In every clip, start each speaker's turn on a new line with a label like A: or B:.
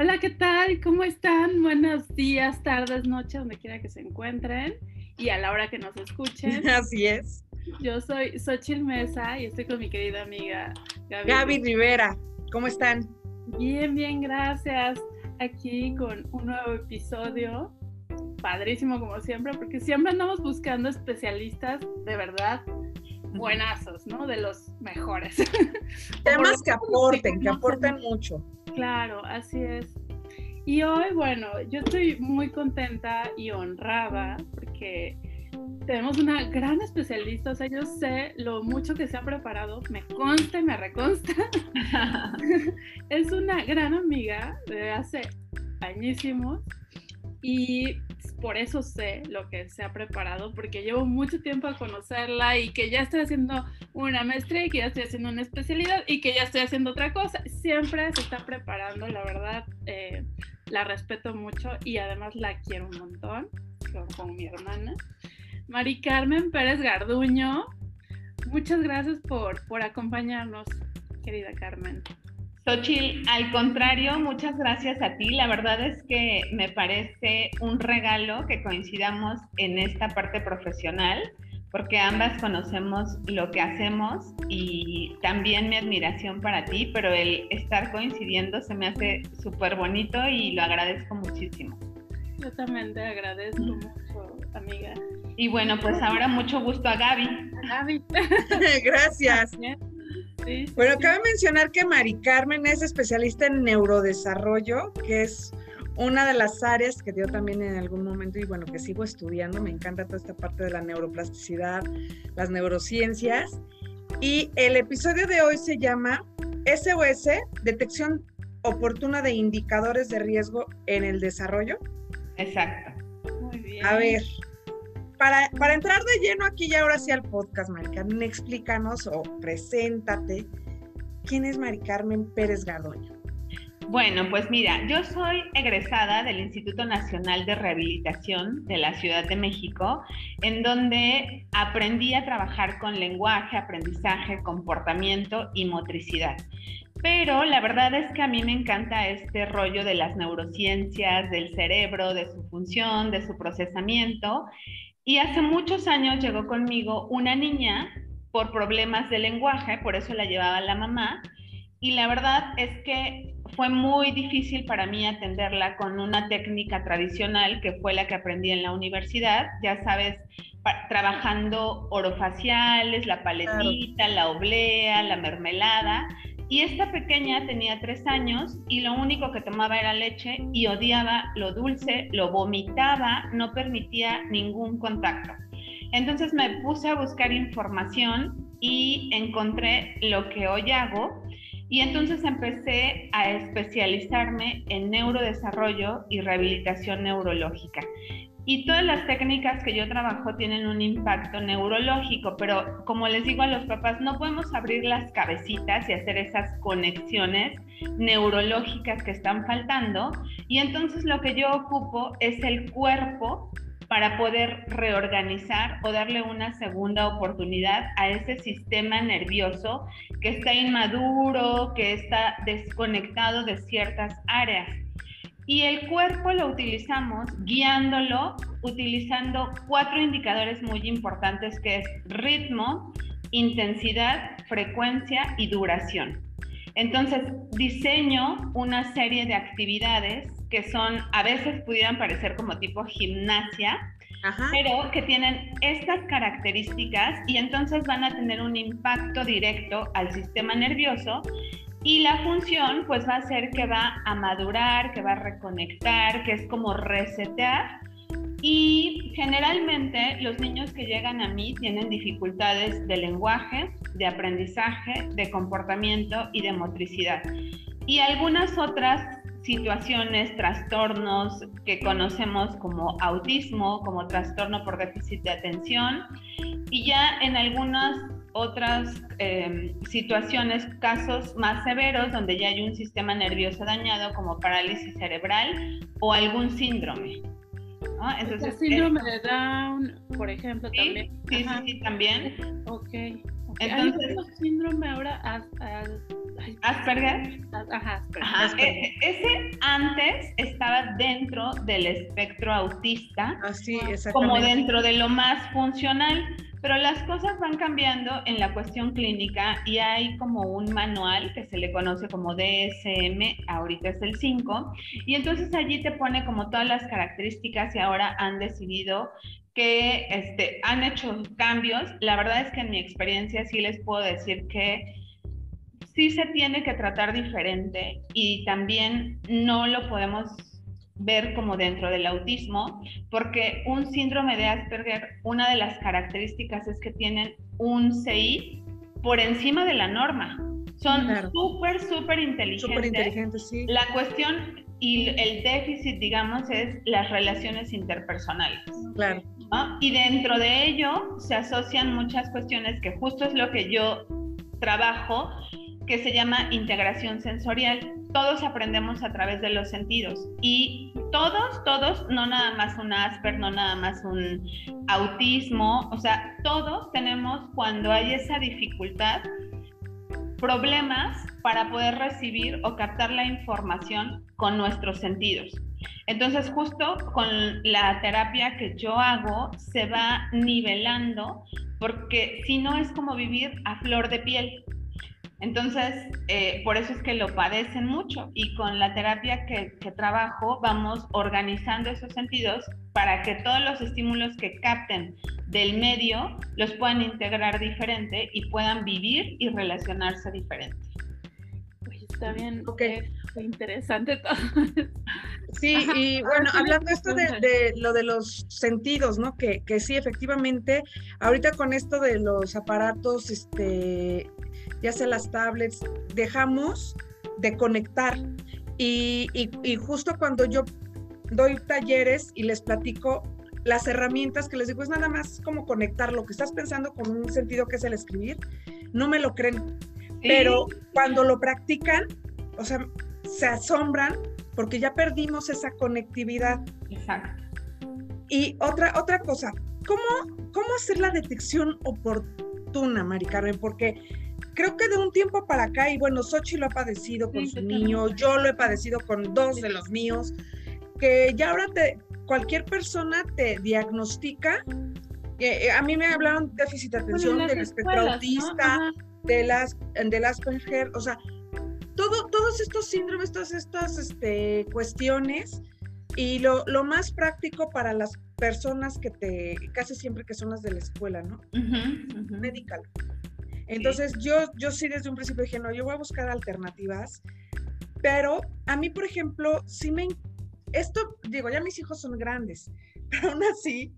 A: Hola, ¿qué tal? ¿Cómo están? Buenos días, tardes, noches, donde quiera que se encuentren y a la hora que nos escuchen.
B: Así es.
A: Yo soy Xochil Mesa y estoy con mi querida amiga
B: Gaby. Gaby Rivera, ¿cómo están?
A: Bien, bien, gracias. Aquí con un nuevo episodio. Padrísimo como siempre, porque siempre andamos buscando especialistas de verdad buenazos, ¿no? De los mejores.
B: Temas que aporten, que aporten mucho.
A: Claro, así es. Y hoy, bueno, yo estoy muy contenta y honrada porque tenemos una gran especialista, o sea, yo sé lo mucho que se ha preparado, me consta y me reconsta. es una gran amiga de hace añísimos y por eso sé lo que se ha preparado, porque llevo mucho tiempo a conocerla y que ya estoy haciendo una maestría y que ya estoy haciendo una especialidad y que ya estoy haciendo otra cosa. Siempre se está preparando, la verdad, eh, la respeto mucho y además la quiero un montón, con, mi hermana. Mari Carmen Pérez Garduño, muchas gracias por, por acompañarnos, querida Carmen.
C: Xochil, al contrario, muchas gracias a ti. La verdad es que me parece un regalo que coincidamos en esta parte profesional, porque ambas conocemos lo que hacemos y también mi admiración para ti, pero el estar coincidiendo se me hace súper bonito y lo agradezco muchísimo.
A: Yo también te agradezco mucho, amiga.
C: Y bueno, pues ahora mucho gusto a Gaby.
A: Gaby.
B: Gracias bueno, cabe mencionar que Mari Carmen es especialista en neurodesarrollo, que es una de las áreas que dio también en algún momento y bueno, que sigo estudiando, me encanta toda esta parte de la neuroplasticidad, las neurociencias. Y el episodio de hoy se llama SOS, detección oportuna de indicadores de riesgo en el desarrollo.
C: Exacto.
A: Muy bien.
B: A ver, para, entrar de lleno aquí y ahora sí al podcast, Mari Carmen, explícanos o preséntate. ¿Quién es Mari Carmen Pérez Gardoño?
C: Bueno, pues mira, yo soy egresada del Instituto Nacional de Rehabilitación de la Ciudad de México, en donde aprendí a trabajar con lenguaje, aprendizaje, comportamiento y motricidad. Pero la verdad es que a mí me encanta este rollo de las neurociencias, del cerebro, de su función, de su procesamiento. Y hace muchos años llegó conmigo una niña por problemas de lenguaje, por eso la llevaba la mamá. Y la verdad es que fue muy difícil para mí atenderla con una técnica tradicional que fue la que aprendí en la universidad, ya sabes, trabajando orofaciales, la paletita, la oblea, la mermelada. Y esta pequeña tenía tres años y lo único que tomaba era leche y odiaba lo dulce, lo vomitaba, no permitía ningún contacto. Entonces me puse a buscar información y encontré lo que hoy hago y entonces empecé a especializarme en neurodesarrollo y rehabilitación neurológica. Y todas las técnicas que yo trabajo tienen un impacto neurológico, pero como les digo a los papás, no podemos abrir las cabecitas y hacer esas conexiones neurológicas que están faltando. Y entonces lo que yo ocupo es el cuerpo para poder reorganizar o darle una segunda oportunidad a ese sistema nervioso que está inmaduro, que está desconectado de ciertas áreas y el cuerpo lo utilizamos guiándolo utilizando cuatro indicadores muy importantes que es ritmo, intensidad, frecuencia y duración. Entonces, diseño una serie de actividades que son, a veces pudieran parecer como tipo gimnasia, pero que tienen estas características y entonces van a tener un impacto directo al sistema nervioso y la función pues va a ser que va a madurar, que va a reconectar, que es como resetear. Y generalmente los niños que llegan a mí tienen dificultades de lenguaje, de aprendizaje, de comportamiento y de motricidad. Y algunas otras situaciones, trastornos que conocemos como autismo, como trastorno por déficit de atención. Y ya en algunas otras em, situaciones, casos más severos donde ya hay un sistema nervioso dañado como parálisis cerebral o algún síndrome.
A: Entonces, el síndrome de Down, por ejemplo, también.
C: Sí, sí, sí, también.
A: Ok. Entonces, ¿Hay síndrome ahora
C: Asperger.
A: Ajá,
C: Asperger. E, e, ese antes estaba dentro del espectro autista,
B: Así,
C: como dentro de lo más funcional. Pero las cosas van cambiando en la cuestión clínica y hay como un manual que se le conoce como DSM, ahorita es el 5, y entonces allí te pone como todas las características y ahora han decidido que este, han hecho cambios. La verdad es que en mi experiencia sí les puedo decir que sí se tiene que tratar diferente y también no lo podemos ver como dentro del autismo, porque un síndrome de Asperger, una de las características es que tienen un CI por encima de la norma. Son súper, súper inteligentes. Súper
B: inteligentes, sí.
C: La cuestión y el déficit, digamos, es las relaciones interpersonales.
B: Claro.
C: Y dentro de ello se asocian muchas cuestiones que justo es lo que yo trabajo, que se llama integración sensorial. Todos aprendemos a través de los sentidos y todos, todos, no nada más un Asper, no nada más un autismo, o sea, todos tenemos cuando hay esa dificultad problemas para poder recibir o captar la información con nuestros sentidos. Entonces, justo con la terapia que yo hago, se va nivelando, porque si no es como vivir a flor de piel. Entonces, eh, por eso es que lo padecen mucho y con la terapia que, que, trabajo vamos organizando esos sentidos para que todos los estímulos que capten del medio los puedan integrar diferente y puedan vivir y relacionarse diferente.
A: Está bien, okay. interesante todo.
B: Sí, y bueno, hablando esto de, lo de los sentidos, ¿no? Que, que sí, efectivamente, ahorita con esto de los aparatos, este, ya sea las tablets, dejamos de conectar. Y, y, justo cuando yo doy talleres y les platico las herramientas que les digo, es nada más como conectar lo que estás pensando con un sentido que es el escribir, no me lo creen. Pero cuando lo practican, o sea, se asombran porque ya perdimos esa conectividad.
C: Exacto.
B: Y otra, otra cosa, ¿cómo, ¿cómo hacer la detección oportuna, Mari Carmen? Porque creo que de un tiempo para acá, y bueno, Sochi lo ha padecido con su niño, yo lo he padecido con dos de los míos, que ya ahora te, cualquier persona te diagnostica. Eh, a mí me hablaron de déficit de atención, del espectro autista, de las, de las o sea, todo, todos estos síndromes, todas estas este, cuestiones, y lo, lo, más práctico para las personas que te, casi siempre que son las de la escuela, ¿no? Medical. Entonces yo, yo sí desde un principio dije, no, yo voy a buscar alternativas, pero a mí, por ejemplo, sí me... Esto, digo, ya mis hijos son grandes, pero aún así,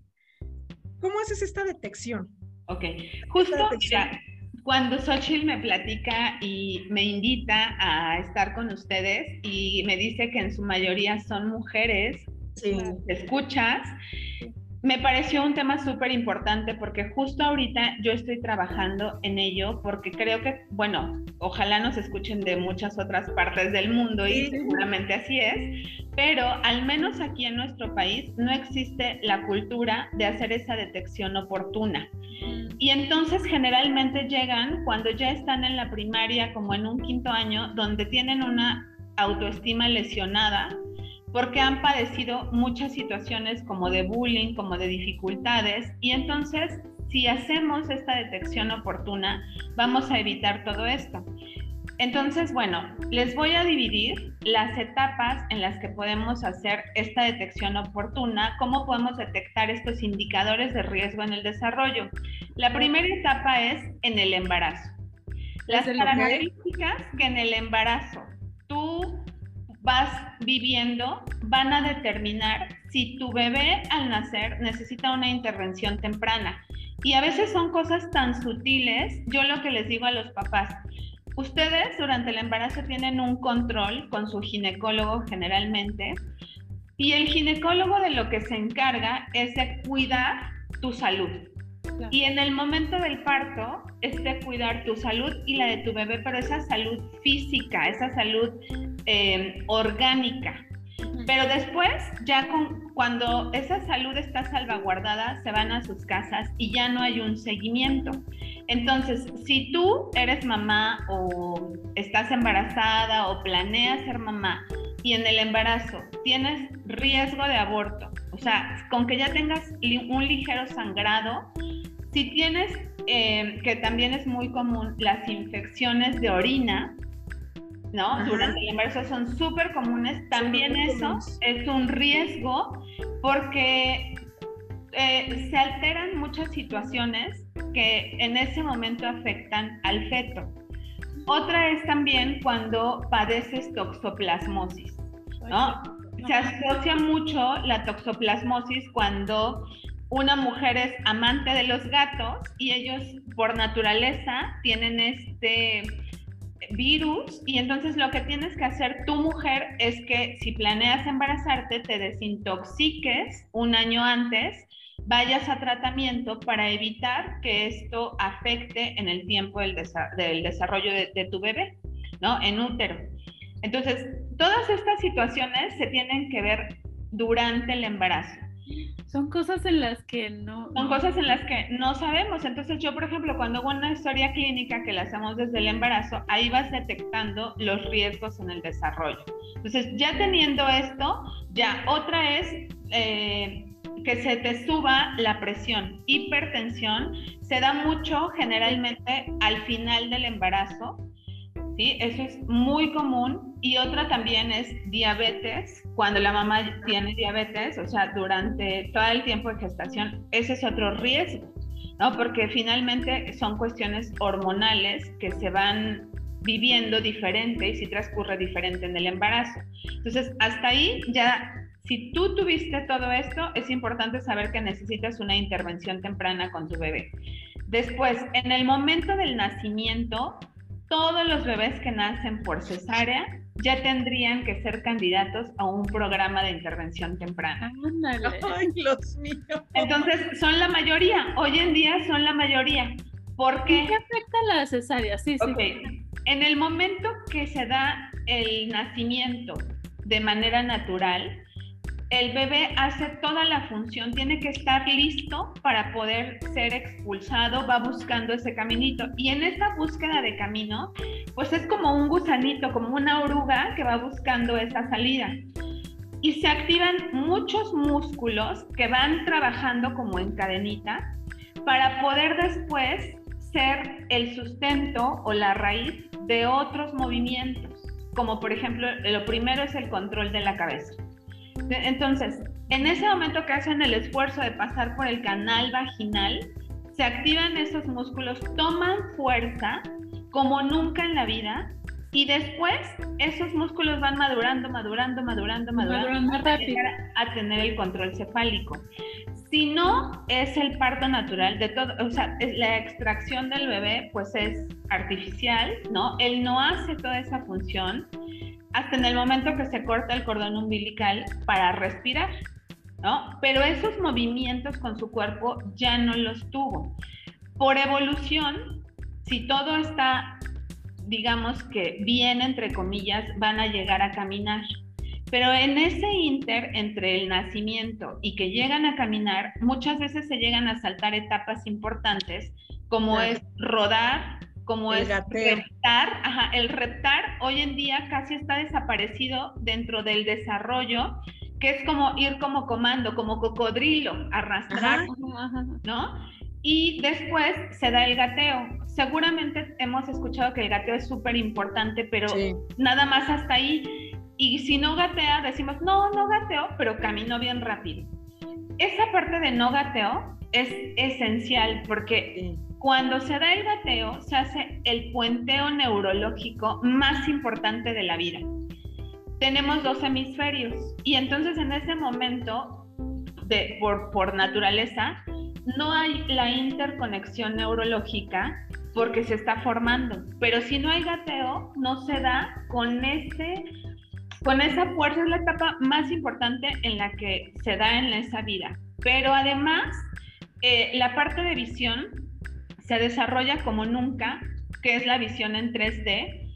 B: ¿cómo haces esta detección?
C: Ok, justo, mira, cuando Xochitl me platica y me invita a estar con ustedes y me dice que en su mayoría son mujeres, sí. escuchas, me pareció un tema súper importante porque justo ahorita yo estoy trabajando en ello porque creo que, bueno, ojalá nos escuchen de muchas otras partes del mundo y seguramente así es, pero al menos aquí en nuestro país no existe la cultura de hacer esa detección oportuna. Y entonces generalmente llegan cuando ya están en la primaria, como en un quinto año, donde tienen una autoestima lesionada porque han padecido muchas situaciones como de bullying, como de dificultades, y entonces si hacemos esta detección oportuna, vamos a evitar todo esto. Entonces, bueno, les voy a dividir las etapas en las que podemos hacer esta detección oportuna, cómo podemos detectar estos indicadores de riesgo en el desarrollo. La primera etapa es en el embarazo. Las características que en el embarazo tú vas viviendo van a determinar si tu bebé al nacer necesita una intervención temprana. Y a veces son cosas tan sutiles, yo lo que les digo a los papás, ustedes durante el embarazo tienen un control con su ginecólogo generalmente, y el ginecólogo de lo que se encarga es de cuidar tu salud. Y en el momento del parto es de cuidar tu salud y la de tu bebé, pero esa salud física, esa salud eh, orgánica. Pero después, ya cuando esa salud está salvaguardada, se van a sus casas y ya no hay un seguimiento. Entonces, si tú eres mamá o estás embarazada o planeas ser mamá y en el embarazo tienes riesgo de aborto, o sea, con que ya tengas un ligero sangrado, si tienes, eh, que también es muy común, las infecciones de orina, ¿no? Durante el embarazo son súper comunes. También eso es un riesgo porque eh, se alteran muchas situaciones que en ese momento afectan al feto. Otra es también cuando padeces toxoplasmosis, ¿no? Se asocia mucho la toxoplasmosis cuando una mujer es amante de los gatos y ellos por naturaleza tienen este virus y entonces lo que tienes que hacer tu mujer es que si planeas embarazarte te desintoxiques un año antes, vayas a tratamiento para evitar que esto afecte en el tiempo del, desarrollo de, de tu bebé, ¿no? En útero. Entonces, todas estas situaciones se tienen que ver durante el embarazo.
A: Son cosas en las que no...
C: Son cosas en las que no sabemos. Entonces yo, por ejemplo, cuando hago una historia clínica que la hacemos desde el embarazo, ahí vas detectando los riesgos en el desarrollo. Entonces, ya teniendo esto, ya otra es... Eh, que se te suba la presión. Hipertensión se da mucho generalmente al final del embarazo, ¿sí? Eso es muy común. Y otra también es diabetes, cuando la mamá tiene diabetes, o sea, durante todo el tiempo de gestación, ese es otro riesgo, ¿no? Porque finalmente son cuestiones hormonales que se van viviendo diferente y si transcurre diferente en el embarazo. Entonces, hasta ahí ya, si tú tuviste todo esto, es importante saber que necesitas una intervención temprana con tu bebé. Después, en el momento del nacimiento, todos los bebés que nacen por cesárea ya tendrían que ser candidatos a un programa de intervención temprana.
B: Ay, Dios mío.
C: Entonces, son la mayoría. Hoy en día son la mayoría. ¿Por qué?
A: ¿Qué afecta la cesárea? Sí,
C: sí. En el momento que se da el nacimiento de manera natural, el bebé hace toda la función, tiene que estar listo para poder ser expulsado, va buscando ese caminito. Y en esa búsqueda de camino, pues es como un gusanito, como una oruga que va buscando esa salida. Y se activan muchos músculos que van trabajando como en cadenita para poder después ser el sustento o la raíz de otros movimientos, como por ejemplo, lo primero es el control de la cabeza. Entonces, en ese momento que hacen el esfuerzo de pasar por el canal vaginal, se activan esos músculos, toman fuerza como nunca en la vida y después esos músculos van madurando, madurando, madurando, madurando, hasta llegar a tener el control cefálico. Si no es el parto natural de todo, o sea, la extracción del bebé pues es artificial, ¿no? Él no hace toda esa función hasta en el momento que se corta el cordón umbilical para respirar, ¿no? Pero esos movimientos con su cuerpo ya no los tuvo. Por evolución, si todo está, digamos que bien, entre comillas, van a llegar a caminar. Pero en ese inter entre el nacimiento y que llegan a caminar, muchas veces se llegan a saltar etapas importantes, como es rodar, como el es reptar, ajá, el reptar hoy en día casi está desaparecido dentro del desarrollo, que es como ir como comando, como cocodrilo, arrastrar, ¿no? Y después se da el gateo. Seguramente hemos escuchado que el gateo es súper importante, pero nada más hasta ahí. Y si no gatea, decimos, no, no gateo, pero camino bien rápido. Esa parte de no gateo es esencial porque cuando se da el gateo, se hace el puenteo neurológico más importante de la vida. Tenemos dos hemisferios y entonces en ese momento, de, por, naturaleza, no hay la interconexión neurológica porque se está formando. Pero si no hay gateo, no se da con ese con esa fuerza es la etapa más importante en la que se da en esa vida. Pero además, eh, la parte de visión se desarrolla como nunca, que es la visión en 3D,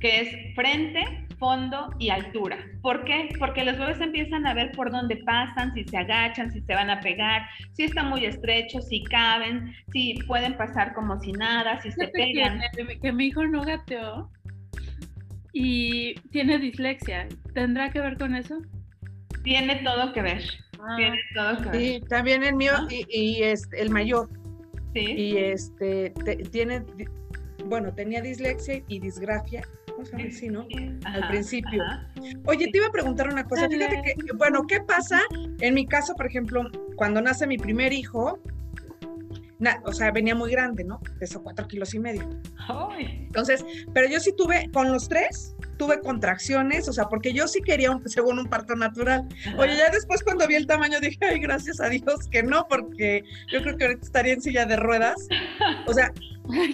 C: que es frente, fondo y altura. ¿Por qué? Porque los bebés empiezan a ver por dónde pasan, si se agachan, si se van a pegar, si están muy estrechos, si caben, si pueden pasar como si nada, si se pegan.
A: Que, mi hijo no gateó y tiene dislexia. ¿Tendrá que ver con eso?
C: Tiene todo que ver. Ah. Tiene todo que ver.
B: Sí, también el mío y, es el mayor. Sí. Y este tiene, bueno, tenía dislexia y disgrafia Sí, ¿no? Al principio. Oye, te iba a preguntar una cosa. Fíjate que, bueno, ¿qué pasa? En mi caso, por ejemplo, cuando nace mi primer hijo, o sea, venía muy grande, ¿no? Pesó cuatro kilos y medio. Entonces, pero yo sí tuve, con los tres, tuve contracciones, o sea, porque yo sí quería, un, según un parto natural. Oye, ya después cuando vi el tamaño dije, ay, gracias a Dios que no, porque yo creo que ahorita estaría en silla de ruedas. O sea,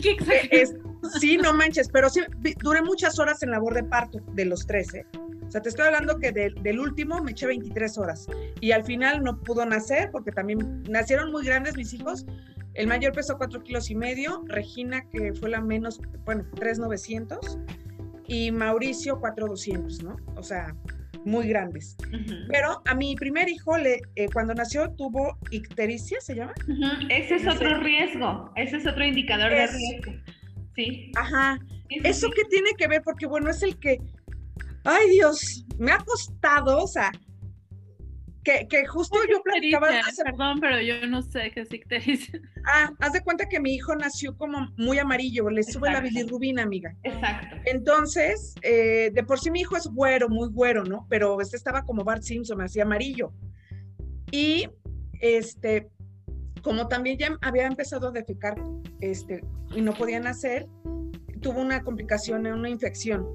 B: ¿Qué es, sí, no manches, pero sí, duré muchas horas en labor de parto de los 13. O sea, te estoy hablando que del último me eché 23 horas y al final no pudo nacer porque también nacieron muy grandes mis hijos. El mayor pesó 4 kilos y medio, Regina, que fue la menos, bueno, 3,900 y Mauricio 4,200, ¿no? O sea, muy grandes. Pero a mi primer hijo, le, eh, cuando nació, tuvo ictericia, ¿se llama?
C: Ese es otro riesgo, ese es otro indicador de riesgo. Sí.
B: Ajá. ¿Eso qué tiene que ver? Porque bueno, es el que, ay Dios, me ha costado, o sea, que, que justo yo platicaba...
A: Perdón, pero yo no sé qué es ictericia.
B: Ah, haz de cuenta que mi hijo nació como muy amarillo, le sube la bilirrubina, amiga.
C: Exacto.
B: Entonces, eh, de por sí mi hijo es güero, muy güero, ¿no? Pero este estaba como Bart Simpson, así amarillo. Y este, como también ya había empezado a defecar este, y no podía nacer, tuvo una complicación, una infección.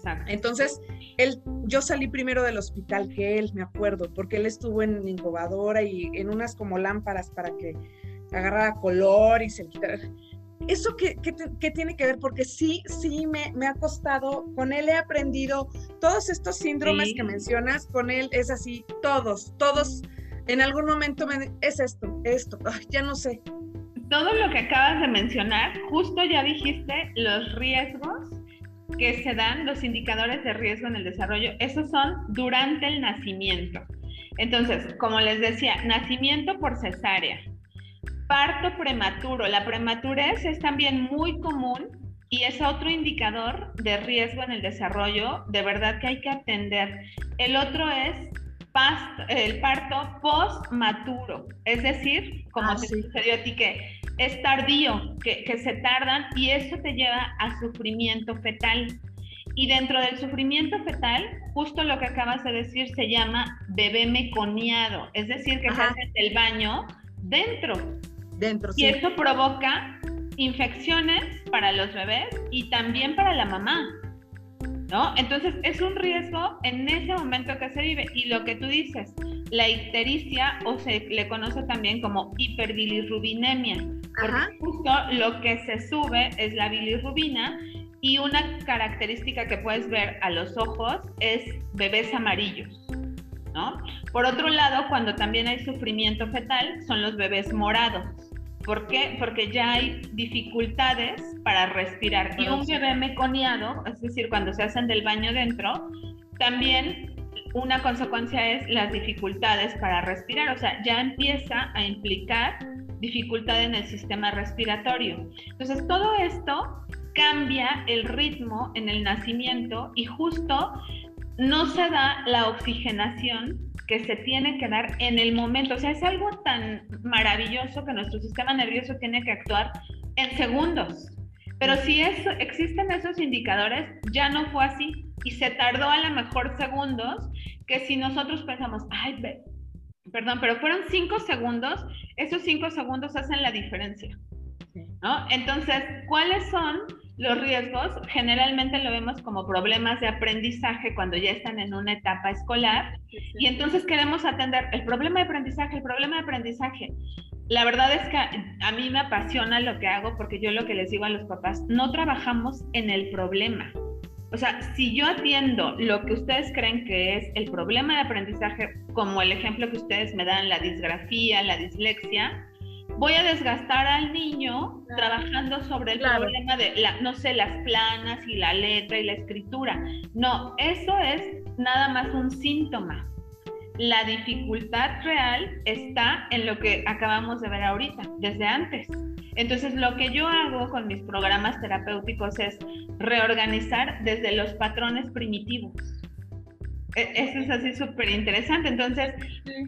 C: Exacto.
B: Entonces, él, yo salí primero del hospital que él, me acuerdo, porque él estuvo en incubadora y en unas como lámparas para que agarrara color y se quitara. ¿Eso qué, qué, tiene que ver? Porque sí, sí me, me, ha costado, con él he aprendido todos estos síndromes que mencionas, con él es así, todos, todos en algún momento me es esto, esto, ya no sé.
C: Todo lo que acabas de mencionar, justo ya dijiste los riesgos que se dan, los indicadores de riesgo en el desarrollo, esos son durante el nacimiento. Entonces, como les decía, nacimiento por cesárea, parto prematuro. La prematurez es también muy común y es otro indicador de riesgo en el desarrollo, de verdad que hay que atender. El otro es el parto post-maturo, es decir, como te ah, sucedió a ti, que es tardío, que, que se tardan y eso te lleva a sufrimiento fetal. Y dentro del sufrimiento fetal, justo lo que acabas de decir se llama bebé meconiado, es decir, que se hace el baño dentro.
B: Dentro,
C: Y eso provoca infecciones para los bebés y también para la mamá. ¿no? Entonces es un riesgo en ese momento que se vive. Y lo que tú dices, la ictericia o se le conoce también como hiperbilirrubinemia, porque justo lo que se sube es la bilirrubina y una característica que puedes ver a los ojos es bebés amarillos. ¿No? Por otro lado, cuando también hay sufrimiento fetal, son los bebés morados. ¿Por qué? Porque ya hay dificultades para respirar. Y un bebé meconiado, es decir, cuando se hacen del baño dentro, también una consecuencia es las dificultades para respirar. O sea, ya empieza a implicar dificultad en el sistema respiratorio. Entonces, todo esto cambia el ritmo en el nacimiento y justo no se da la oxigenación que se tiene que dar en el momento. O sea, es algo tan maravilloso que nuestro sistema nervioso tiene que actuar en segundos. Pero si existen esos indicadores, ya no fue así y se tardó a lo mejor segundos que si nosotros pensamos, ay, perdón, pero fueron cinco segundos, esos cinco segundos hacen la diferencia. ¿no? Entonces, ¿cuáles son los riesgos generalmente lo vemos como problemas de aprendizaje cuando ya están en una etapa escolar y entonces queremos atender el problema de aprendizaje, el problema de aprendizaje. La verdad es que a mí me apasiona lo que hago porque yo lo que les digo a los papás, no trabajamos en el problema. O sea, si yo atiendo lo que ustedes creen que es el problema de aprendizaje, como el ejemplo que ustedes me dan, la disgrafía, la dislexia, voy a desgastar al niño trabajando sobre el problema de, la, no sé, las planas y la letra y la escritura. No, eso es nada más un síntoma. La dificultad real está en lo que acabamos de ver ahorita, desde antes. Entonces, lo que yo hago con mis programas terapéuticos es reorganizar desde los patrones primitivos. E, eso es así súper interesante. Entonces,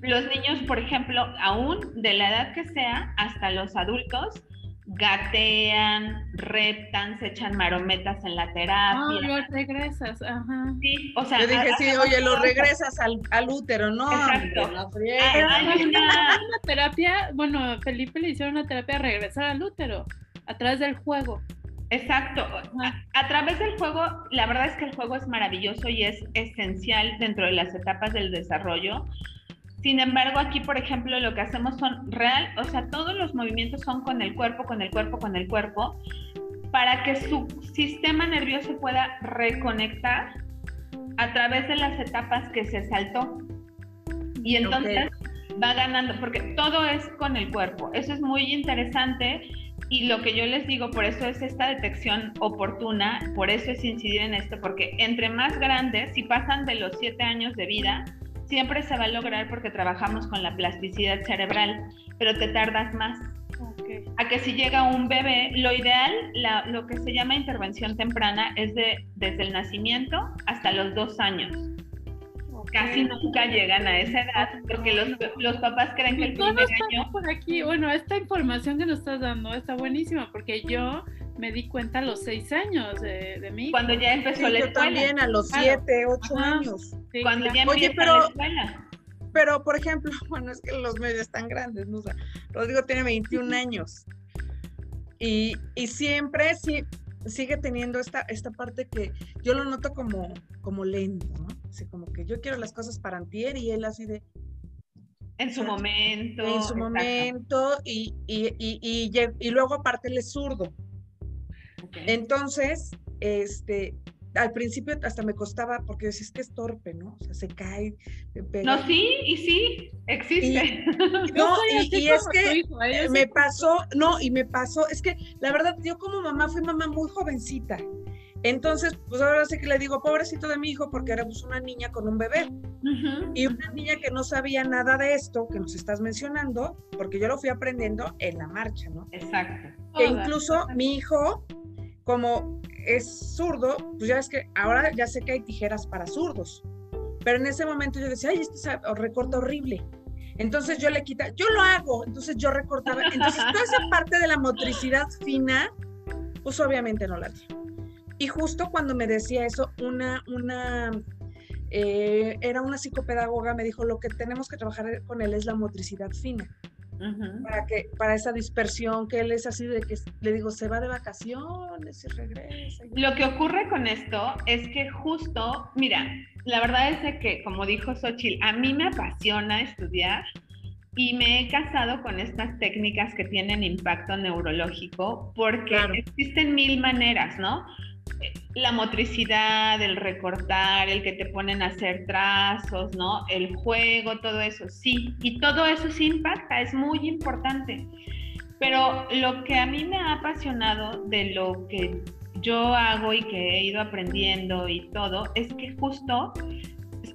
C: los niños, por ejemplo, aún de la edad que sea, hasta los adultos, gatean, reptan, se echan marometas en la terapia.
A: Ah, lo regresas, ajá.
C: Sí, o sea.
B: Yo dije, sí, oye, lo regresas al, al útero, ¿no?
C: Exacto.
A: No hay una... terapia, bueno, Felipe le hicieron una terapia de regresar al útero, a través del juego.
C: Exacto. A, través del juego, la verdad es que el juego es maravilloso y es esencial dentro de las etapas del desarrollo. Sin embargo, aquí, por ejemplo, lo que hacemos son real, o sea, todos los movimientos son con el cuerpo, con el cuerpo, con el cuerpo, para que su sistema nervioso pueda reconectar a través de las etapas que se saltó. Y entonces va ganando, porque todo es con el cuerpo. Eso es muy interesante. Y lo que yo les digo, por eso es esta detección oportuna, por eso es incidir en esto, porque entre más grandes, si pasan de los siete años de vida, siempre se va a lograr porque trabajamos con la plasticidad cerebral, pero te tardas más. A que si llega un bebé, lo ideal, lo que se llama intervención temprana, es de desde el nacimiento hasta los dos años. Casi nunca llegan a esa edad porque los, los papás creen que el primer año...
A: por aquí, bueno, esta información que nos estás dando está buenísima porque yo me di cuenta a los seis años de, de mí.
C: Cuando ya empezó la escuela.
B: Yo también a los siete, ocho años.
C: Cuando ya Oye, pero, la escuela.
B: Pero, por ejemplo, bueno, es que los medios están grandes, ¿no? O sea, Rodrigo tiene 21 años. Y, y siempre sí, sigue teniendo esta, esta parte que yo lo noto como, como lento, ¿no? Así como que yo quiero las cosas para antier y él así de...
C: En su momento.
B: En su momento y, y, y, y, luego aparte él es zurdo. Entonces, este, al principio hasta me costaba, porque decís que es torpe, ¿no? O sea, se cae,
C: No, sí, y sí, existe.
B: no, y, es que me pasó, no, y me pasó, es que la verdad, yo como mamá fui mamá muy jovencita. Entonces, pues ahora sí que le digo, pobrecito de mi hijo, porque era pues, una niña con un bebé. Y una niña que no sabía nada de esto que nos estás mencionando, porque yo lo fui aprendiendo en la marcha, ¿no?
C: Exacto.
B: Que incluso mi hijo como es zurdo, pues ya es que ahora ya sé que hay tijeras para zurdos, pero en ese momento yo decía, ay, este recorta horrible. Entonces yo le quita, yo lo hago, entonces yo recortaba. Entonces toda esa parte de la motricidad fina, pues obviamente no la tengo. Y justo cuando me decía eso, una, una, eh, era una psicopedagoga, me dijo, lo que tenemos que trabajar con él es la motricidad fina para que para esa dispersión que él es así de que le digo se va de vacaciones y regresa.
C: Lo que ocurre con esto es que justo, mira, la verdad es que como dijo Xochitl, a mí me apasiona estudiar y me he casado con estas técnicas que tienen impacto neurológico porque existen mil maneras, ¿no? La motricidad, el recortar, el que te ponen a hacer trazos, ¿no? El juego, todo eso, sí. Y todo eso sí impacta, es muy importante. Pero lo que a mí me ha apasionado de lo que yo hago y que he ido aprendiendo y todo, es que justo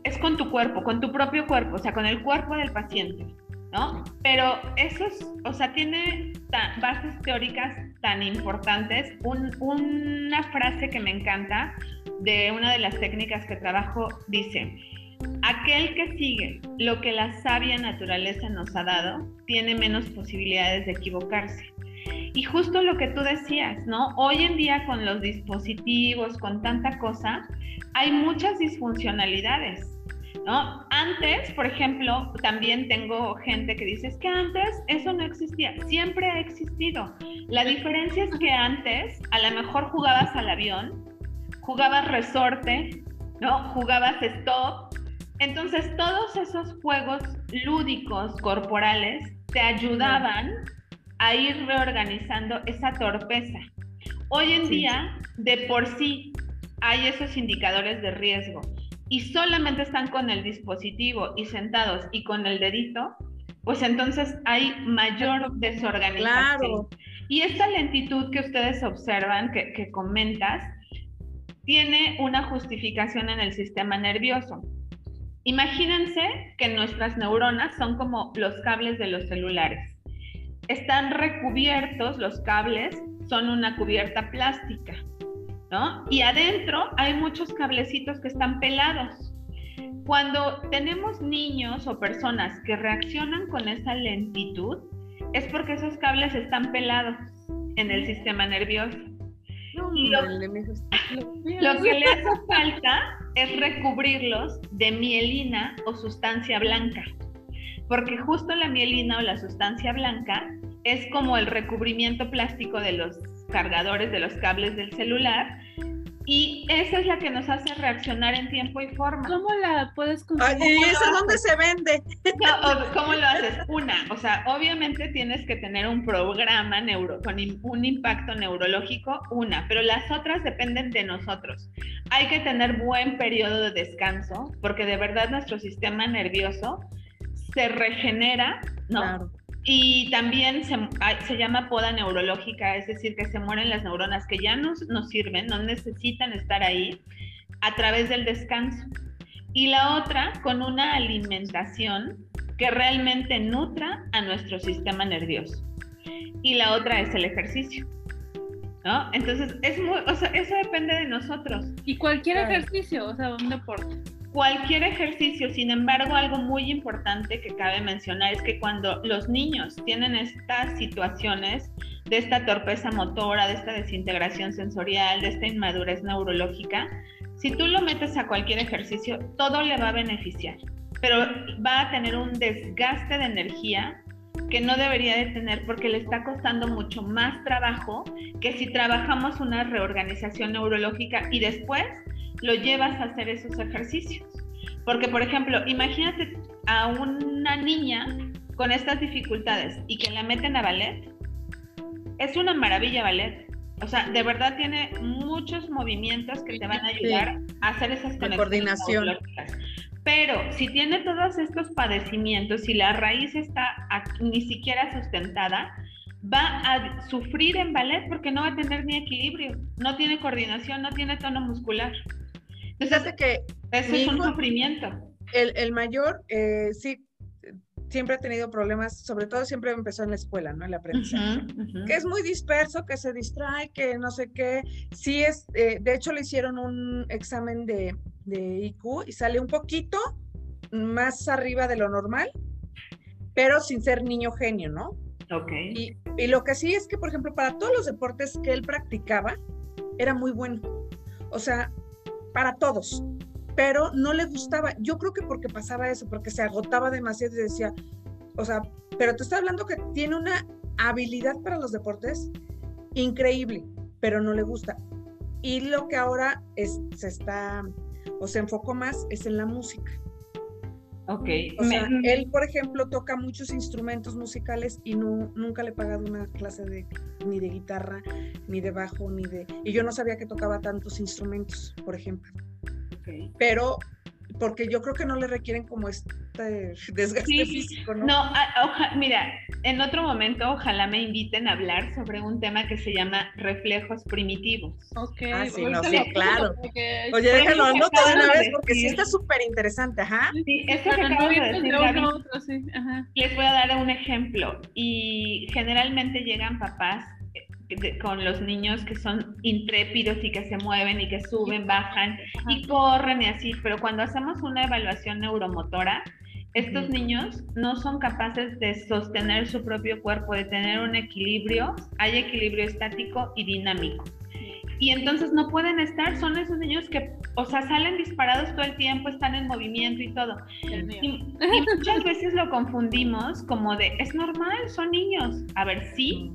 C: es con tu cuerpo, con tu propio cuerpo, o sea, con el cuerpo del paciente. ¿No? Pero eso o sea, tiene bases teóricas tan importantes. una frase que me encanta de una de las técnicas que trabajo dice, aquel que sigue lo que la sabia naturaleza nos ha dado, tiene menos posibilidades de equivocarse. Y justo lo que tú decías, ¿no? Hoy en día con los dispositivos, con tanta cosa, hay muchas disfuncionalidades ¿no? Antes, por ejemplo, también tengo gente que dice, es que antes eso no existía, siempre ha existido. La diferencia es que antes a lo mejor jugabas al avión, jugabas resorte, ¿no? Jugabas stop. Entonces, todos esos juegos lúdicos corporales te ayudaban a ir reorganizando esa torpeza. Hoy en día, de por sí, hay esos indicadores de riesgo y solamente están con el dispositivo y sentados y con el dedito, pues entonces hay mayor desorganización. Y esta lentitud que ustedes observan, que, que comentas, tiene una justificación en el sistema nervioso. Imagínense que nuestras neuronas son como los cables de los celulares. Están recubiertos, los cables son una cubierta plástica, ¿no? Y adentro hay muchos cablecitos que están pelados. Cuando tenemos niños o personas que reaccionan con esa lentitud, es porque esos cables están pelados en el sistema nervioso. lo, que le hace falta es recubrirlos de mielina o sustancia blanca, porque justo la mielina o la sustancia blanca es como el recubrimiento plástico de los cargadores de los cables del celular y esa es la que nos hace reaccionar en tiempo y forma.
A: ¿Cómo la puedes conseguir?
B: ¿Y esa dónde se vende?
C: ¿Cómo lo haces? Una, o sea, obviamente tienes que tener un programa neuro, con un impacto neurológico, una, pero las otras dependen de nosotros. Hay que tener buen periodo de descanso, porque de verdad nuestro sistema nervioso se regenera, ¿no? Claro. Y también se, se, llama poda neurológica, es decir, que se mueren las neuronas que ya no nos sirven, no necesitan estar ahí, a través del descanso. Y la otra, con una alimentación que realmente nutra a nuestro sistema nervioso. Y la otra es el ejercicio. ¿No? Entonces, es muy, o sea, eso depende de nosotros.
A: Y cualquier ejercicio, o sea, un deporte
C: cualquier ejercicio, sin embargo, algo muy importante que cabe mencionar es que cuando los niños tienen estas situaciones de esta torpeza motora, de esta desintegración sensorial, de esta inmadurez neurológica, si tú lo metes a cualquier ejercicio, todo le va a beneficiar, pero va a tener un desgaste de energía que no debería de tener porque le está costando mucho más trabajo que si trabajamos una reorganización neurológica y después lo llevas a hacer esos ejercicios. Porque, por ejemplo, imagínate a una niña con estas dificultades y que la meten a ballet. Es una maravilla ballet. O sea, de verdad tiene muchos movimientos que te van a ayudar a hacer esas conexiones.
B: Coordinación.
C: Pero si tiene todos estos padecimientos y la raíz está ni siquiera sustentada, va a sufrir en ballet porque no va a tener ni equilibrio, no tiene coordinación, no tiene tono muscular.
B: Que
C: eso es un sufrimiento.
B: El, el mayor, eh, sí, siempre ha tenido problemas, sobre todo siempre empezó en la escuela, ¿no? El aprendizaje. Que es muy disperso, que se distrae, que no sé qué. Sí es, eh, de hecho le hicieron un examen de, de IQ y sale un poquito más arriba de lo normal, pero sin ser niño genio, ¿no?
C: Ok.
B: Y, y, lo que sí es que, por ejemplo, para todos los deportes que él practicaba, era muy bueno. O sea, para todos, pero no le gustaba. Yo creo que porque pasaba eso, porque se agotaba demasiado y decía, o sea, pero te estoy hablando que tiene una habilidad para los deportes increíble, pero no le gusta. Y lo que ahora es, se está, o se enfocó más, es en la música.
C: Ok.
B: O sea, él, por ejemplo, toca muchos instrumentos musicales y no, nunca le he pagado una clase de ni de guitarra, ni de bajo, ni de... Y yo no sabía que tocaba tantos instrumentos, por ejemplo. Okay. Pero porque yo creo que no le requieren como este desgaste físico, ¿no?
C: No, mira, en otro momento ojalá me inviten a hablar sobre un tema que se llama reflejos primitivos.
B: Ok, ah, sí, no, sí, claro. Oye, déjalo anoto de una vez porque sí está súper interesante, ajá.
C: Sí, eso que acabo de decir, Gaby, les voy a dar un ejemplo y generalmente llegan papás con los niños que son intrépidos y que se mueven y que suben, bajan y corren y así, pero cuando hacemos una evaluación neuromotora, estos niños no son capaces de sostener su propio cuerpo, de tener un equilibrio, hay equilibrio estático y dinámico. Y entonces no pueden estar, son esos niños que, o sea, salen disparados todo el tiempo, están en movimiento y todo. Y, y, muchas veces lo confundimos como de, es normal, son niños. A ver, sí,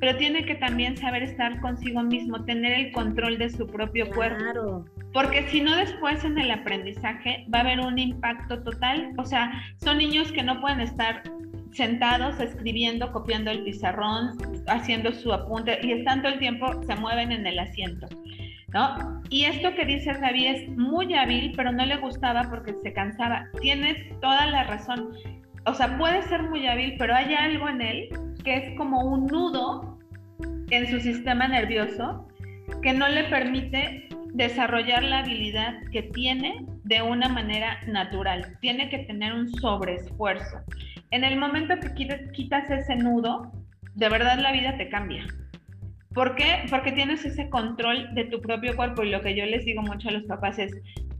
C: pero tiene que también saber estar consigo mismo, tener el control de su propio cuerpo. Porque si no después en el aprendizaje va a haber un impacto total. O sea, son niños que no pueden estar sentados escribiendo, copiando el pizarrón, haciendo su apunte y están todo el tiempo, se mueven en el asiento. ¿No? Y esto que dice Gaby es muy hábil, pero no le gustaba porque se cansaba. Tienes toda la razón o sea, puede ser muy hábil, pero hay algo en él que es como un nudo en su sistema nervioso que no le permite desarrollar la habilidad que tiene de una manera natural. Tiene que tener un sobreesfuerzo. En el momento que quitas ese nudo, de verdad la vida te cambia. ¿Por qué? Porque tienes ese control de tu propio cuerpo y lo que yo les digo mucho a los papás es,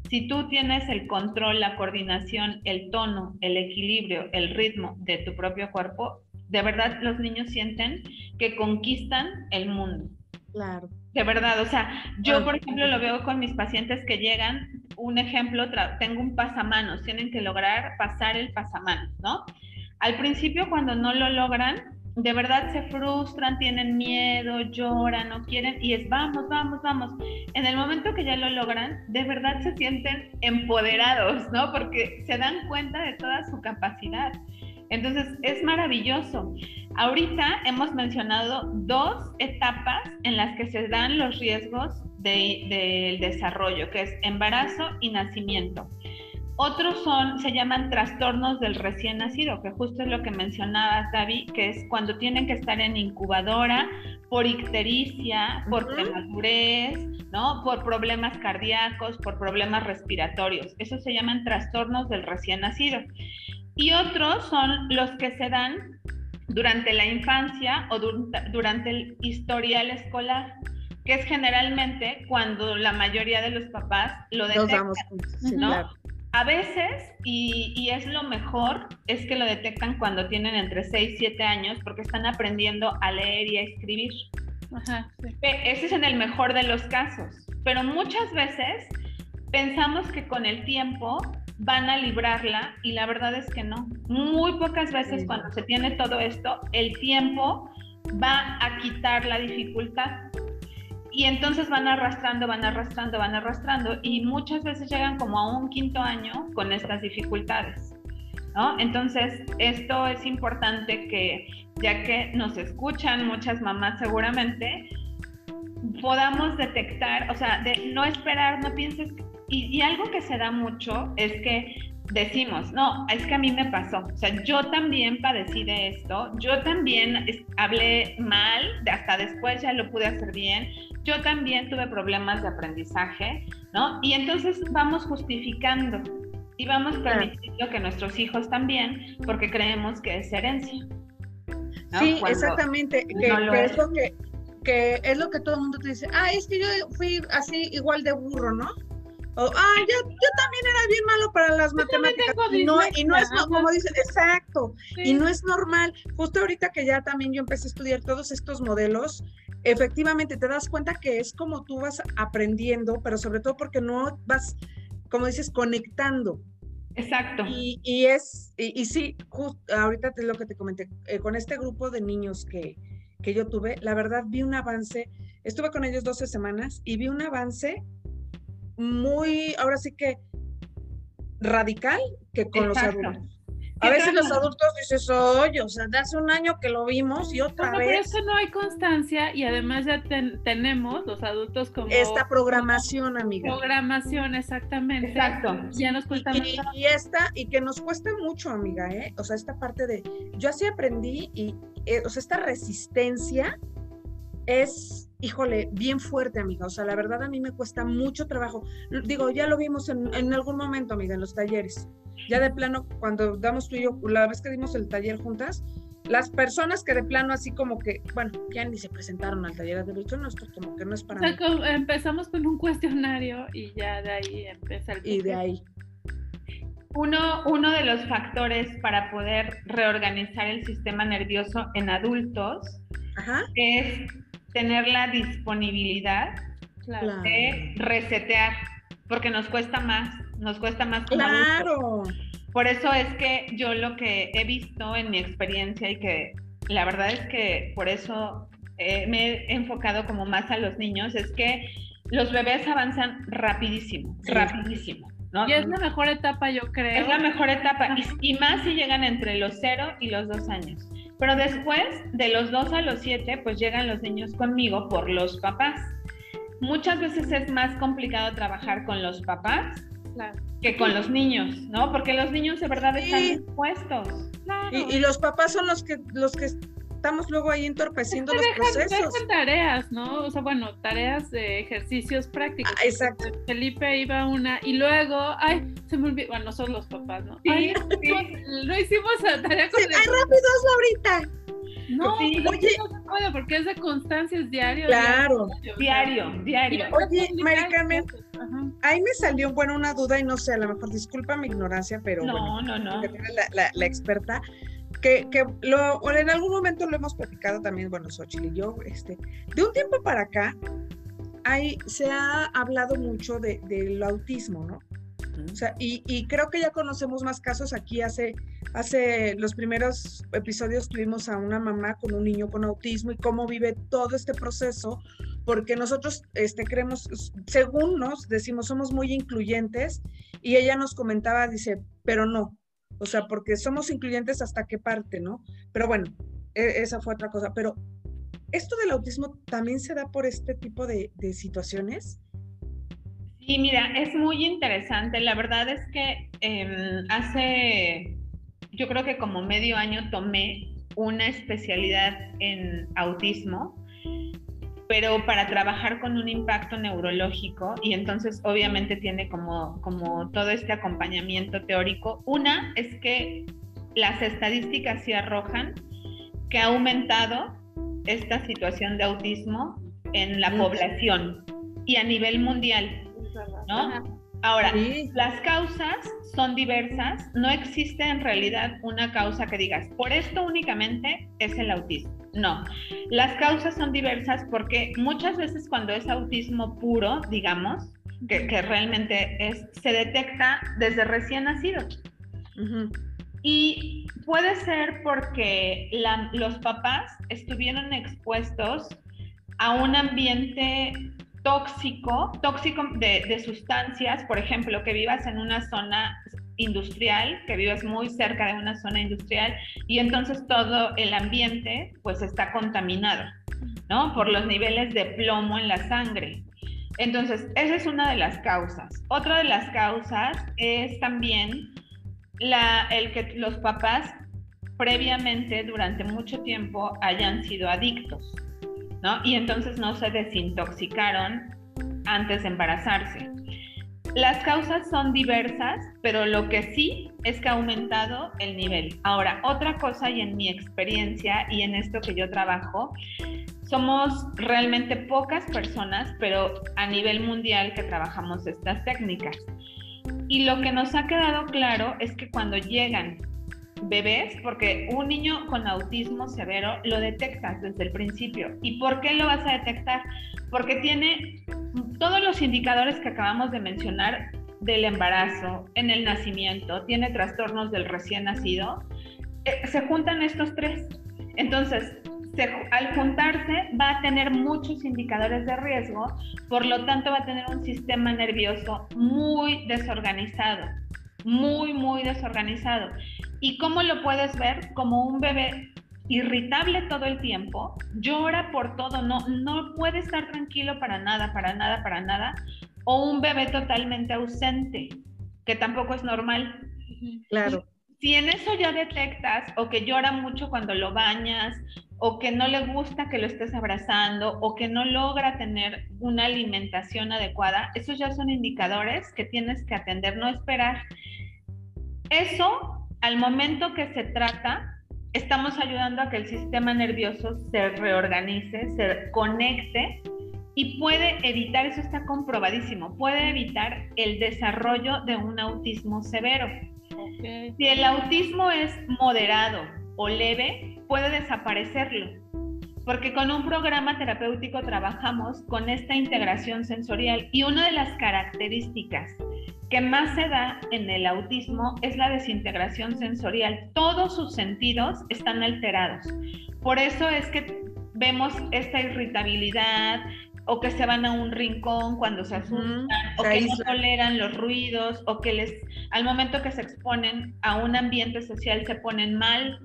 C: si tú tienes el control, la coordinación, el tono, el equilibrio, el ritmo de tu propio cuerpo, de verdad los niños sienten que conquistan el mundo.
B: Claro.
C: De verdad, o sea, yo por ejemplo lo veo con mis pacientes que llegan, un ejemplo, tengo un pasamanos, tienen que lograr pasar el pasamanos, ¿no? Al principio cuando no lo logran, de verdad se frustran, tienen miedo, lloran, no quieren y es vamos, vamos, vamos. En el momento que ya lo logran, de verdad se sienten empoderados, ¿no? Porque se dan cuenta de toda su capacidad. Entonces, es maravilloso. Ahorita hemos mencionado dos etapas en las que se dan los riesgos del desarrollo, que es embarazo y nacimiento. Otros son, se llaman trastornos del recién nacido, que justo es lo que mencionabas, David, que es cuando tienen que estar en incubadora por ictericia, por premadurez, ¿no? Por problemas cardíacos, por problemas respiratorios. Eso se llaman trastornos del recién nacido. Y otros son los que se dan durante la infancia o durante el historial escolar, que es generalmente cuando la mayoría de los papás lo detectan, ¿no? A veces, y, es lo mejor, es que lo detectan cuando tienen entre 6 y 7 años porque están aprendiendo a leer y a escribir. Ajá, Ese es en el mejor de los casos. Pero muchas veces pensamos que con el tiempo van a librarla y la verdad es que no. Muy pocas veces cuando se tiene todo esto, el tiempo va a quitar la dificultad y entonces van arrastrando, van arrastrando, van arrastrando y muchas veces llegan como a un quinto año con estas dificultades. ¿no? Entonces, esto es importante que, ya que nos escuchan muchas mamás seguramente, podamos detectar, o sea, de no esperar, no pienses, y, y algo que se da mucho es que decimos, no, es que a mí me pasó, o sea, yo también padecí de esto, yo también hablé mal, hasta después ya lo pude hacer bien, yo también tuve problemas de aprendizaje, ¿no? Y entonces vamos justificando y vamos permitiendo que nuestros hijos también, porque creemos que es herencia.
B: Sí, exactamente, que, es lo que, que es lo que todo el mundo te dice, ah, es que yo fui así igual de burro, ¿no? O, ah, yo, yo también era bien malo para las matemáticas. Y no, y no es, como dicen, exacto, y no es normal. Justo ahorita que ya también yo empecé a estudiar todos estos modelos, efectivamente te das cuenta que es como tú vas aprendiendo, pero sobre todo porque no vas, como dices, conectando.
C: Exacto.
B: Y, y es, y, y sí, ahorita es lo que te comenté, eh, con este grupo de niños que, que yo tuve, la verdad vi un avance, estuve con ellos 12 semanas y vi un avance muy, ahora sí que radical que con los adultos. A veces los adultos dices, oye, o sea, de hace un año que lo vimos y otra vez. Por
A: eso no hay constancia y además ya tenemos los adultos como.
B: Esta programación, amiga.
A: Programación, exactamente.
C: Exacto.
A: Ya nos cuesta
B: y, y, esta, y que nos cuesta mucho, amiga, ¿eh? O sea, esta parte de. Yo así aprendí y, eh, o sea, esta resistencia es, híjole, bien fuerte, amiga. O sea, la verdad a mí me cuesta mucho trabajo. Digo, ya lo vimos en, en algún momento, amiga, en los talleres. Ya de plano, cuando damos tú y yo, la vez que dimos el taller juntas, las personas que de plano así como que, bueno, ya ni se presentaron al taller de derecho, no, esto como que no es para
A: o sea, mí. Empezamos con un cuestionario y ya de ahí empieza el...
B: Y de ahí.
C: Uno, uno de los factores para poder reorganizar el sistema nervioso en adultos es tener la disponibilidad de resetear, porque nos cuesta más, nos cuesta más.
B: claro.
C: Por eso es que yo lo que he visto en mi experiencia y que la verdad es que por eso eh, me he enfocado como más a los niños, es que los bebés avanzan rapidísimo, rapidísimo.
A: Y es la mejor etapa, yo creo.
C: Es la mejor etapa, y, y, más si llegan entre los 0 y los 2 años. Pero después, de los 2 a los 7, pues llegan los niños conmigo por los papás. Muchas veces es más complicado trabajar con los papás que con los niños, ¿no? Porque los niños de verdad están expuestos.
B: Y, y, los papás son los que los que estamos luego ahí entorpeciendo los procesos.
A: Dejan tareas, ¿no? O sea, bueno, tareas de ejercicios prácticos.
B: Ah, exacto.
A: Felipe iba a una y luego, ay, se me olvidó, bueno, son los papás, ¿no? Sí, sí. No, hicimos la tarea
B: con sí, ¡Ay, rápido, Laurita!
A: No, sí, oye, no se puede porque es de constancia, es diario.
B: Claro.
C: Diario, diario.
B: Oye, Mari Carmen, ahí me salió, bueno, una duda y no sé, a lo mejor disculpa mi ignorancia, pero
C: no,
B: bueno,
C: no, no.
B: La, la, la experta que, que lo, en algún momento lo hemos platicado también, bueno, Xochitl y yo, este, de un tiempo para acá, hay, se ha hablado mucho de, del autismo, ¿no? O sea, y, y, creo que ya conocemos más casos aquí. Hace, hace los primeros episodios tuvimos a una mamá con un niño con autismo y cómo vive todo este proceso, porque nosotros este, creemos, según nos decimos, somos muy incluyentes y ella nos comentaba, dice, pero no, o sea, porque somos incluyentes hasta qué parte, ¿no? Pero bueno, e, esa fue otra cosa. Pero esto del autismo también se da por este tipo de, situaciones.
C: Sí, mira, es muy interesante. La verdad es que em, hace, yo creo que como medio año tomé una especialidad en autismo pero para trabajar con un impacto neurológico y entonces obviamente tiene como, como todo este acompañamiento teórico. Una es que las estadísticas sí arrojan que ha aumentado esta situación de autismo en la población y a nivel mundial, ¿no? Ahora, las causas son diversas, no existe en realidad una causa que digas, por esto únicamente es el autismo. No, las causas son diversas porque muchas veces cuando es autismo puro, digamos, que, realmente es, se detecta desde recién nacido. Y puede ser porque los papás estuvieron expuestos a un ambiente tóxico, tóxico de, sustancias, por ejemplo, que vivas en una zona industrial, que vives muy cerca de una zona industrial y entonces todo el ambiente pues está contaminado, ¿no? Por los niveles de plomo en la sangre. Entonces, esa es una de las causas. Otra de las causas es también la, el que los papás previamente, durante mucho tiempo, hayan sido adictos, ¿no? Y entonces no se desintoxicaron antes de embarazarse. Las causas son diversas, pero lo que sí es que ha aumentado el nivel. Ahora, otra cosa y en mi experiencia y en esto que yo trabajo, somos realmente pocas personas, pero a nivel mundial que trabajamos estas técnicas. Y lo que nos ha quedado claro es que cuando llegan bebés, porque un niño con autismo severo lo detectas desde el principio. ¿Y por qué lo vas a detectar? Porque tiene todos los indicadores que acabamos de mencionar del embarazo, en el nacimiento, tiene trastornos del recién nacido, eh, se juntan estos tres. Entonces, al juntarse va a tener muchos indicadores de riesgo, por lo tanto va a tener un sistema nervioso muy desorganizado, muy, muy desorganizado. ¿Y cómo lo puedes ver? Como un bebé irritable todo el tiempo, llora por todo, no, no puede estar tranquilo para nada, para nada, para nada, o un bebé totalmente ausente, que tampoco es normal.
B: Claro.
C: Si en eso ya detectas o que llora mucho cuando lo bañas, o que no le gusta que lo estés abrazando, o que no logra tener una alimentación adecuada, esos ya son indicadores que tienes que atender, no esperar. Eso, al momento que se trata, estamos ayudando a que el sistema nervioso se reorganice, se conecte y puede evitar, eso está comprobadísimo, puede evitar el desarrollo de un autismo severo. Si el autismo es moderado o leve, puede desaparecerlo, porque con un programa terapéutico trabajamos con esta integración sensorial y una de las características que más se da en el autismo es la desintegración sensorial. Todos sus sentidos están alterados. Por eso es que vemos esta irritabilidad o que se van a un rincón cuando se asustan o que no toleran los ruidos o que les al momento que se exponen a un ambiente social se ponen mal,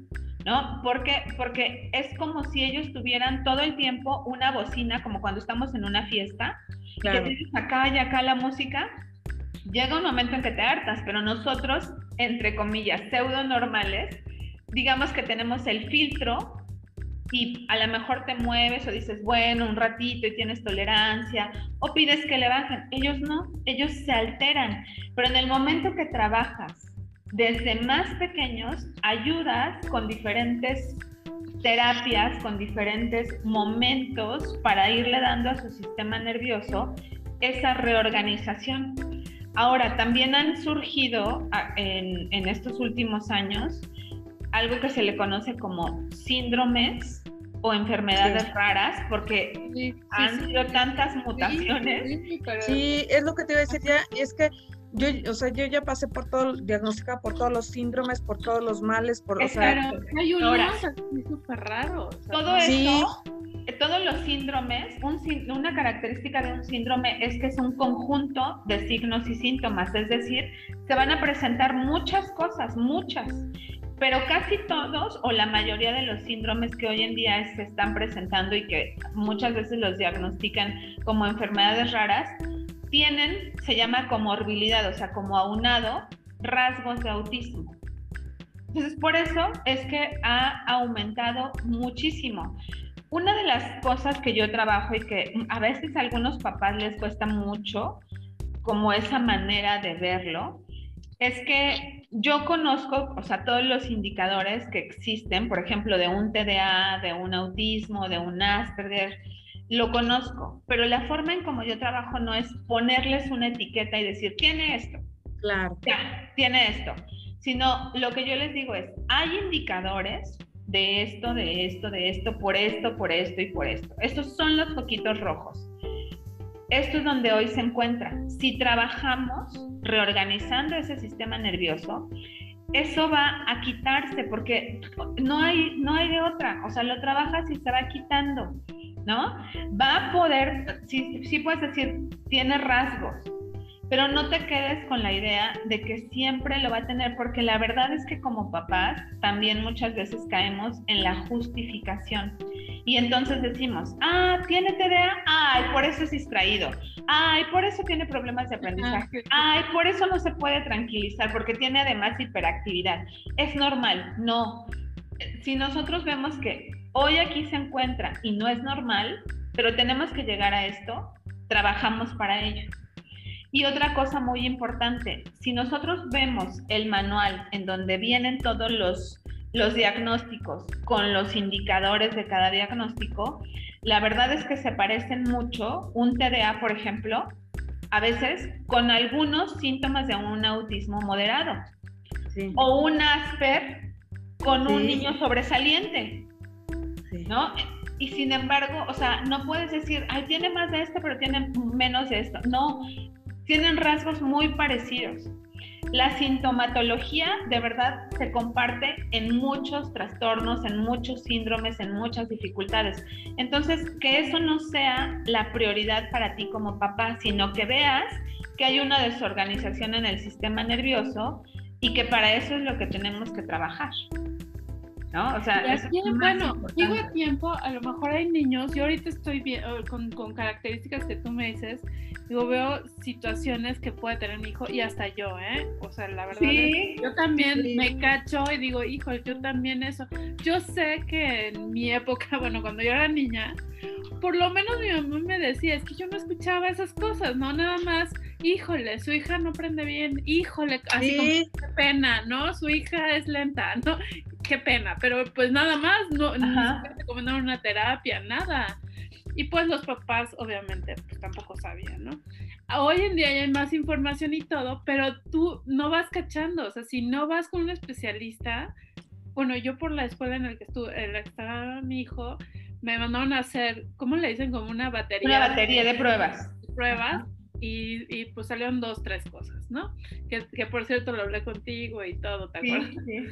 C: ¿no? Porque porque es como si ellos tuvieran todo el tiempo una bocina como cuando estamos en una fiesta que tienes acá y acá la música llega un momento en que te hartas, pero nosotros, entre comillas, pseudo normales, digamos que tenemos el filtro y a lo mejor te mueves o dices, bueno, un ratito y tienes tolerancia, o pides que le bajen. Ellos no, ellos se alteran, pero en el momento que trabajas desde más pequeños, ayudas con diferentes terapias, con diferentes momentos para irle dando a su sistema nervioso esa reorganización. Ahora, también han surgido en, en estos últimos años algo que se le conoce como síndromes o enfermedades raras, porque han sido tantas mutaciones.
B: Sí, es lo que te iba a decir ya, es que yo, o sea, yo ya pasé por todo, diagnosticada por todos los síndromes, por todos los males, por, o sea,
A: hay unos súper raros.
C: todo esto, todos los síndromes, una característica de un síndrome es que es un conjunto de signos y síntomas, es decir, se van a presentar muchas cosas, muchas pero casi todos o la mayoría de los síndromes que hoy en día se están presentando y que muchas veces los diagnostican como enfermedades raras, tienen, se llama comorbilidad, o sea, como aunado, rasgos de autismo. Entonces, por eso es que ha aumentado muchísimo. Una de las cosas que yo trabajo y que a veces a algunos papás les cuesta mucho, como esa manera de verlo, es que yo conozco, o sea, todos los indicadores que existen, por ejemplo, de un TDA, de un autismo, de un Asperger, lo conozco, pero la forma en como yo trabajo no es ponerles una etiqueta y decir, tiene esto.
B: Claro.
C: Ya, tiene esto. Sino lo que yo les digo es, hay indicadores de esto, de esto, de esto, por esto, por esto y por esto. Estos son los poquitos rojos esto es donde hoy se encuentra. Si trabajamos reorganizando ese sistema nervioso, eso va a quitarse porque no hay, no hay de otra. O sea, lo trabajas y se va quitando, ¿no? Va a poder, sí, sí puedes decir, tiene rasgos, pero no te quedes con la idea de que siempre lo va a tener, porque la verdad es que como papás también muchas veces caemos en la justificación. Y entonces decimos, ah, tiene TDA, ay, por eso es distraído, ay, por eso tiene problemas de aprendizaje, ay, por eso no se puede tranquilizar, porque tiene además hiperactividad. Es normal, no. Si nosotros vemos que hoy aquí se encuentra y no es normal, pero tenemos que llegar a esto, trabajamos para ello. Y otra cosa muy importante, si nosotros vemos el manual en donde vienen todos los, los diagnósticos con los indicadores de cada diagnóstico, la verdad es que se parecen mucho, un TDA, por ejemplo, a veces con algunos síntomas de un autismo moderado. O un Asper con un niño sobresaliente. ¿No? Y sin embargo, o sea, no puedes decir, ay, tiene más de esto, pero tiene menos de esto. No, tienen rasgos muy parecidos. La sintomatología de verdad se comparte en muchos trastornos, en muchos síndromes, en muchas dificultades. Entonces, que eso no sea la prioridad para ti como papá, sino que veas que hay una desorganización en el sistema nervioso y que para eso es lo que tenemos que trabajar. ¿No? O sea,
A: bueno, digo a tiempo, a lo mejor hay niños, yo ahorita estoy bien, con, con, características que tú me dices, digo, veo situaciones que puede tener mi hijo y hasta yo, ¿eh? O sea, la verdad, yo también me cacho y digo, hijo, yo también eso. Yo sé que en mi época, bueno, cuando yo era niña, por lo menos mi mamá me decía, es que yo no escuchaba esas cosas, ¿no? Nada más, híjole, su hija no aprende bien, híjole, así como, qué pena, ¿no? Su hija es lenta, ¿no? Qué pena, pero pues nada más, no, no recomendaron una terapia, nada. Y pues los papás, obviamente, pues tampoco sabían, ¿no? Hoy en día ya hay más información y todo, pero tú no vas cachando, o sea, si no vas con un especialista, bueno, yo por la escuela en la que estuve, en la que estaba mi hijo, me mandaron a hacer, ¿cómo le dicen? Como una batería.
C: Una batería de, pruebas.
A: Pruebas. Y, y, pues salieron dos, tres cosas, ¿no? Que, que, por cierto lo hablé contigo y todo, ¿te acuerdas? Sí,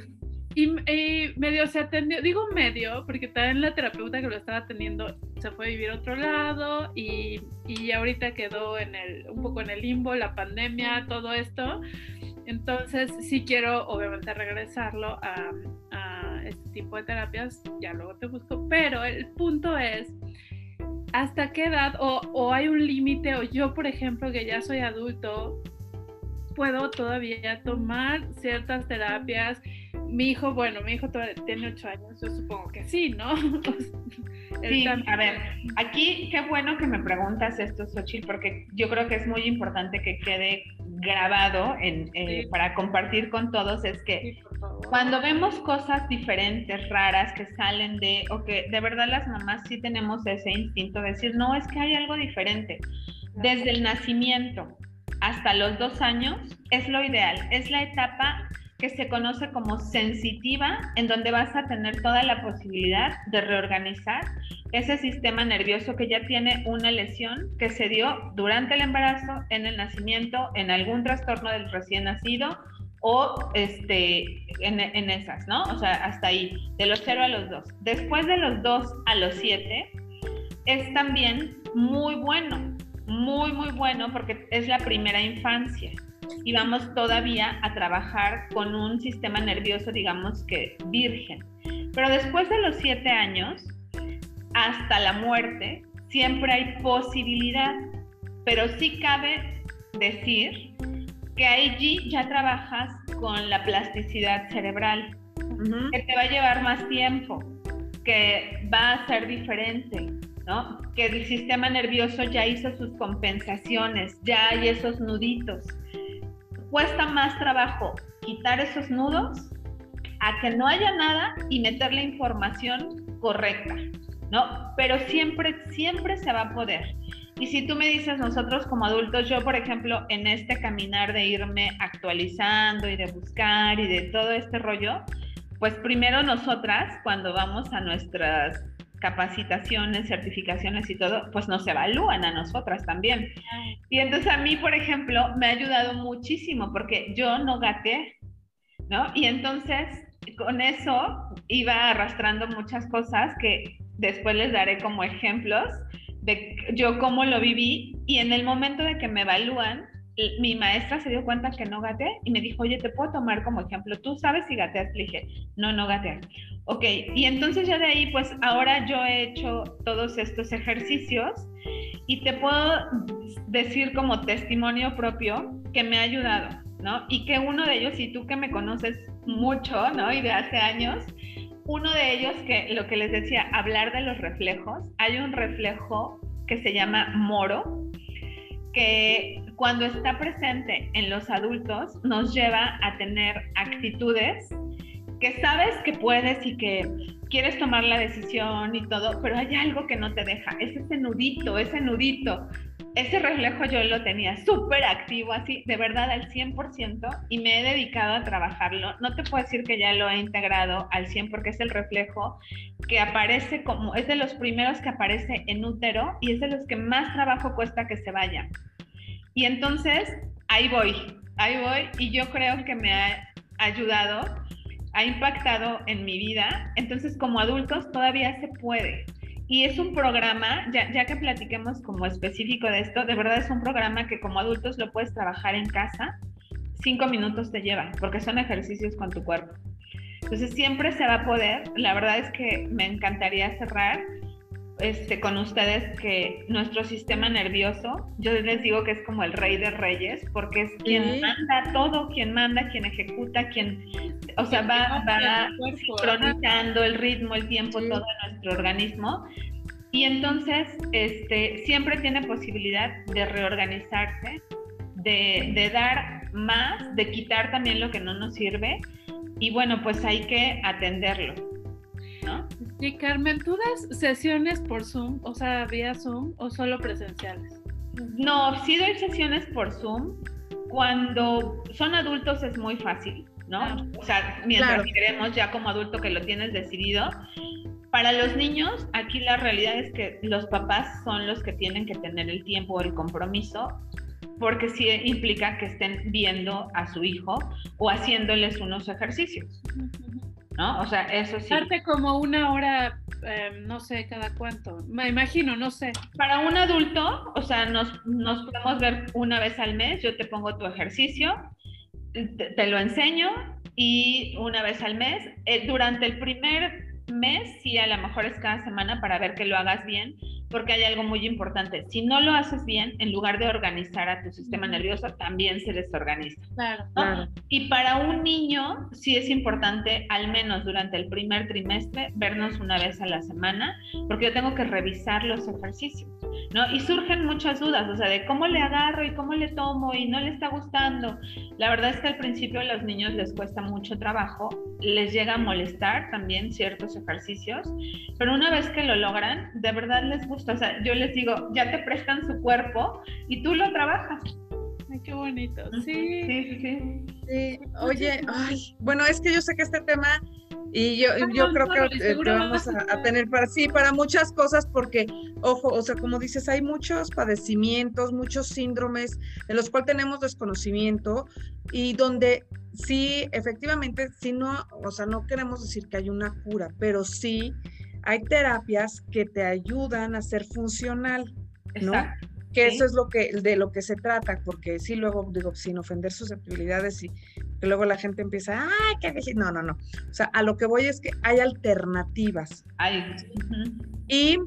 A: Y, medio se atendió, digo medio, porque también la terapeuta que lo estaba atendiendo se fue a vivir a otro lado y, y ahorita quedó en el, un poco en el limbo, la pandemia, todo esto. Entonces sí quiero obviamente regresarlo a, este tipo de terapias, ya luego te busco, pero el punto es, ¿hasta qué edad o, hay un límite? O yo, por ejemplo, que ya soy adulto, puedo todavía tomar ciertas terapias. Mi hijo, bueno, mi hijo tiene ocho años, yo supongo que sí, ¿no?
C: sí, a ver, aquí qué bueno que me preguntas esto, Xochitl, porque yo creo que es muy importante que quede grabado en, eh, para compartir con todos, es que cuando vemos cosas diferentes, raras, que salen de, o que de verdad las mamás sí tenemos ese instinto de decir, no, es que hay algo diferente. Desde el nacimiento hasta los dos años es lo ideal, es la etapa que se conoce como sensitiva, en donde vas a tener toda la posibilidad de reorganizar ese sistema nervioso que ya tiene una lesión que se dio durante el embarazo, en el nacimiento, en algún trastorno del recién nacido o este, en, esas, ¿no? O sea, hasta ahí, de los 0 a los 2. Después de los 2 a los 7, es también muy bueno, muy, muy bueno porque es la primera infancia y vamos todavía a trabajar con un sistema nervioso, digamos que virgen. Pero después de los 7 años, hasta la muerte, siempre hay posibilidad, pero sí cabe decir que allí ya trabajas con la plasticidad cerebral, que te va a llevar más tiempo, que va a ser diferente, ¿no? Que el sistema nervioso ya hizo sus compensaciones, ya hay esos nuditos. Cuesta más trabajo quitar esos nudos a que no haya nada y meter la información correcta, ¿no? Pero siempre, siempre se va a poder. Y si tú me dices, nosotros como adultos, yo por ejemplo, en este caminar de irme actualizando y de buscar y de todo este rollo, pues primero nosotras, cuando vamos a nuestras capacitaciones, certificaciones y todo, pues nos evalúan a nosotras también. Y entonces a mí, por ejemplo, me ha ayudado muchísimo porque yo no gaté, ¿no? Y entonces con eso iba arrastrando muchas cosas que después les daré como ejemplos de yo cómo lo viví y en el momento de que me evalúan, mi maestra se dio cuenta que no gateé y me dijo, oye, te puedo tomar como ejemplo, ¿tú sabes si gateas? Le dije, no, no gateé. Ok, y entonces ya de ahí, pues ahora yo he hecho todos estos ejercicios y te puedo decir como testimonio propio que me ha ayudado, ¿no? Y que uno de ellos, y tú que me conoces mucho, ¿no? Y de hace años, uno de ellos que lo que les decía, hablar de los reflejos, hay un reflejo que se llama moro, que cuando está presente en los adultos nos lleva a tener actitudes que sabes que puedes y que quieres tomar la decisión y todo, pero hay algo que no te deja, es ese nudito, ese nudito ese reflejo yo lo tenía súper activo, así, de verdad al 100%, y me he dedicado a trabajarlo. No te puedo decir que ya lo he integrado al 100 porque es el reflejo que aparece como, es de los primeros que aparece en útero y es de los que más trabajo cuesta que se vaya. Y entonces, ahí voy, ahí voy, y yo creo que me ha ayudado, ha impactado en mi vida. Entonces, como adultos, todavía se puede y es un programa, ya, ya que platiquemos como específico de esto, de verdad es un programa que como adultos lo puedes trabajar en casa, cinco minutos te llevan, porque son ejercicios con tu cuerpo. Entonces siempre se va a poder, la verdad es que me encantaría cerrar este, con ustedes que nuestro sistema nervioso, yo les digo que es como el rey de reyes, porque es quien manda todo, quien manda, quien ejecuta, quien, o sea, va, va sincronizando el ritmo, el tiempo, todo nuestro organismo. Y entonces, este, siempre tiene posibilidad de reorganizarse, de, de dar más, de quitar también lo que no nos sirve. Y bueno, pues hay que atenderlo.
A: Y Carmen, ¿tú das sesiones por Zoom, o sea, vía Zoom o solo presenciales?
C: No, sí doy sesiones por Zoom. Cuando son adultos es muy fácil, ¿no? Ah. O sea, mientras queremos ya como adulto que lo tienes decidido. Para los niños, aquí la realidad es que los papás son los que tienen que tener el tiempo o el compromiso porque sí implica que estén viendo a su hijo o haciéndoles unos ejercicios. ¿No? O sea, eso sí.
A: Darte como una hora, em, no sé, cada cuánto. Me imagino, no sé.
C: Para un adulto, o sea, nos, nos podemos ver una vez al mes, yo te pongo tu ejercicio, te, lo enseño y una vez al mes, eh, durante el primer mes, sí, a lo mejor es cada semana para ver que lo hagas bien, porque hay algo muy importante. Si no lo haces bien, en lugar de organizar a tu sistema nervioso, también se desorganiza.
A: Claro,
C: Y para un niño, sí es importante, al menos durante el primer trimestre, vernos una vez a la semana, porque yo tengo que revisar los ejercicios, ¿no? Y surgen muchas dudas, o sea, de cómo le agarro y cómo le tomo y no le está gustando. La verdad es que al principio a los niños les cuesta mucho trabajo, les llega a molestar también ciertos ejercicios, pero una vez que lo logran, de verdad les gusta. O sea, yo les digo, ya te prestan su cuerpo y tú lo trabajas.
A: Ay, qué bonito.
C: Sí, sí, sí.
B: sí. Oye, ay, bueno, es que yo sé que este tema y yo, yo creo que te vamos a, tener para sí, para muchas cosas, porque, ojo, o sea, como dices, hay muchos padecimientos, muchos síndromes en los cuales tenemos desconocimiento y donde sí, efectivamente, sí no, o sea, no queremos decir que hay una cura, pero sí hay terapias que te ayudan a ser funcional, ¿no? que eso es lo que de lo que se trata, porque sí luego digo sin ofender susceptibilidades y que luego la gente empieza, ay, qué no, no, no. O sea, a lo que voy es que hay alternativas.
C: Hay.
B: Y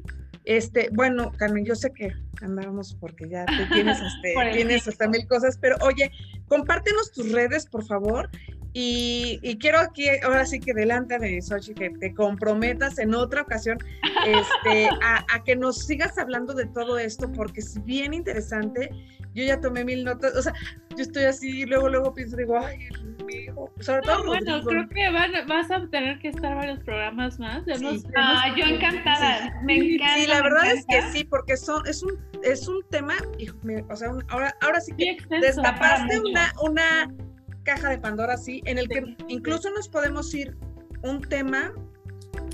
B: este, bueno, Carmen, yo sé que andamos porque ya te tienes, este, tienes hasta mil cosas, pero oye, compártenos tus redes, por favor, y, quiero aquí, ahora sí que delante de Sochi, que te comprometas en otra ocasión este, a, que nos sigas hablando de todo esto, porque es bien interesante. Yo ya tomé mil notas, o sea, yo estoy así, luego, luego pienso, digo, ay, mi hijo, sobre todo.
A: bueno, creo que vas a tener que estar varios programas más.
C: ah, yo encantada, me encanta.
B: Sí, la verdad es que sí, porque son, es, un, es un tema, o sea, ahora, ahora sí que destapaste una, una caja de Pandora, sí, en el que incluso nos podemos ir un tema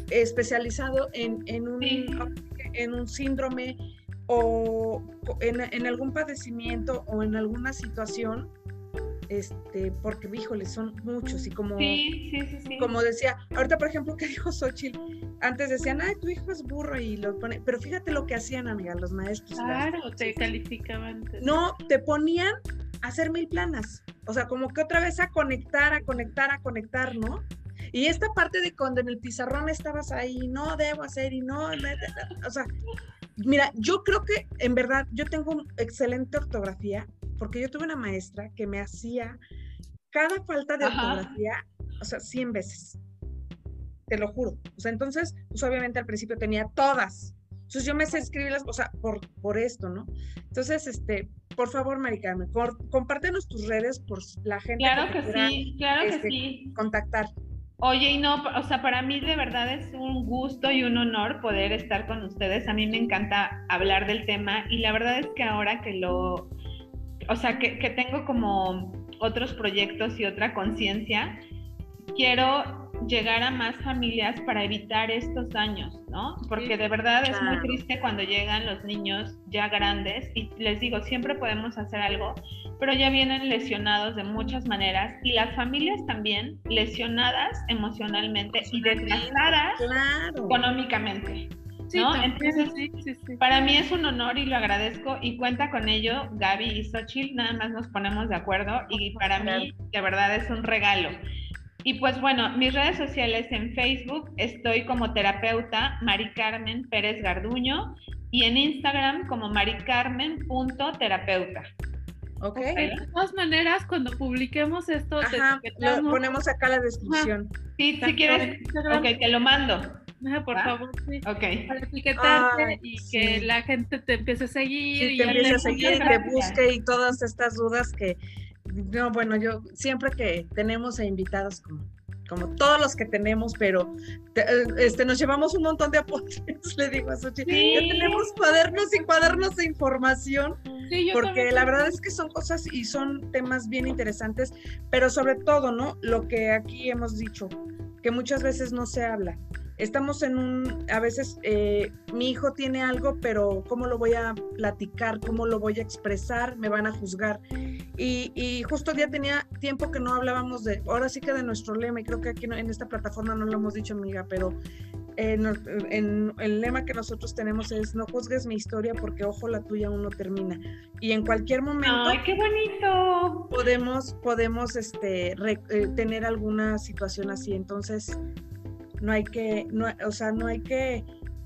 B: especializado en, en, un, en un síndrome o en, en, algún padecimiento o en alguna situación, este, porque, híjole, son muchos y como, como decía, ahorita por ejemplo que dijo Xochitl, antes decían, ay, tu hijo es burro y lo pone, pero fíjate lo que hacían, amiga, los maestros.
A: Claro, te calificaban.
B: No, te ponían a hacer mil planas. O sea, como que otra vez a conectar, a conectar, a conectar, ¿no? Y esta parte de cuando en el pizarrón estabas ahí, no debo hacer y no, o sea, mira, yo creo que en verdad yo tengo excelente ortografía porque yo tuve una maestra que me hacía cada falta de ortografía, o sea, 100 veces. Te lo juro. O sea, entonces, pues obviamente al principio tenía todas. Entonces yo me sé escribir las cosas por, por esto, ¿no? Entonces, este, por favor, Mari compártenos tus redes por la gente
C: claro que, sí, claro que este, sí.
B: contactar.
C: Oye, y no, o sea, para mí de verdad es un gusto y un honor poder estar con ustedes. A mí me encanta hablar del tema y la verdad es que ahora que lo, o sea, que, que tengo como otros proyectos y otra conciencia, quiero llegar a más familias para evitar estos daños, ¿no? Porque de verdad es muy triste cuando llegan los niños ya grandes y les digo, siempre podemos hacer algo, pero ya vienen lesionados de muchas maneras y las familias también lesionadas emocionalmente y desgastadas económicamente. ¿no? Entonces, para mí es un honor y lo agradezco y cuenta con ello Gaby y Xochitl, nada más nos ponemos de acuerdo y para mí de verdad es un regalo. Y pues bueno, mis redes sociales en Facebook estoy como terapeuta Mari Carmen Pérez Garduño y en Instagram como maricarmen.terapeuta.
A: Ok. De todas maneras, cuando publiquemos esto,
B: lo ponemos acá la descripción.
C: Sí, si quieres, ok, te lo mando.
A: por favor, sí.
C: Ok.
A: Para etiquetarte y que la gente te empiece a seguir.
B: y te empiece a seguir, te busque y todas estas dudas que no, bueno, yo siempre que tenemos a invitados como, como todos los que tenemos, pero este, nos llevamos un montón de apuntes, le digo a Xochitl. Ya tenemos cuadernos y cuadernos de información, porque la verdad es que son cosas y son temas bien interesantes, pero sobre todo, ¿no? Lo que aquí hemos dicho, que muchas veces no se habla estamos en un, a veces eh, mi hijo tiene algo, pero ¿cómo lo voy a platicar? ¿Cómo lo voy a expresar? Me van a juzgar. Y, justo ya tenía tiempo que no hablábamos de, ahora sí que de nuestro lema, y creo que aquí en esta plataforma no lo hemos dicho, amiga, pero en, el lema que nosotros tenemos es no juzgues mi historia porque ojo la tuya aún no termina. Y en cualquier momento...
C: ¡Ay, qué bonito!
B: Podemos, podemos este, eh, tener alguna situación así. Entonces, no hay que, no, o sea, no hay que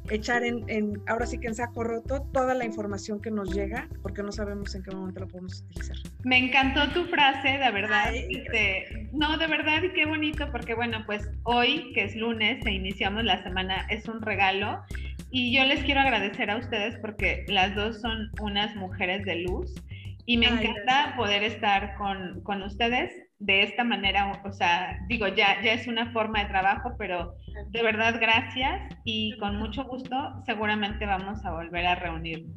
B: echar en, en, ahora sí que en saco roto toda la información que nos llega, porque no sabemos en qué momento la podemos utilizar.
C: Me encantó tu frase, de verdad. Este, no, de verdad, y qué bonito, porque bueno, pues hoy, que es lunes, e iniciamos la semana, es un regalo. Y yo les quiero agradecer a ustedes porque las dos son unas mujeres de luz y me encanta poder estar con, con, ustedes de esta manera, o sea, digo, ya, ya es una forma de trabajo, pero de verdad gracias y con mucho gusto seguramente vamos a volver a reunirnos.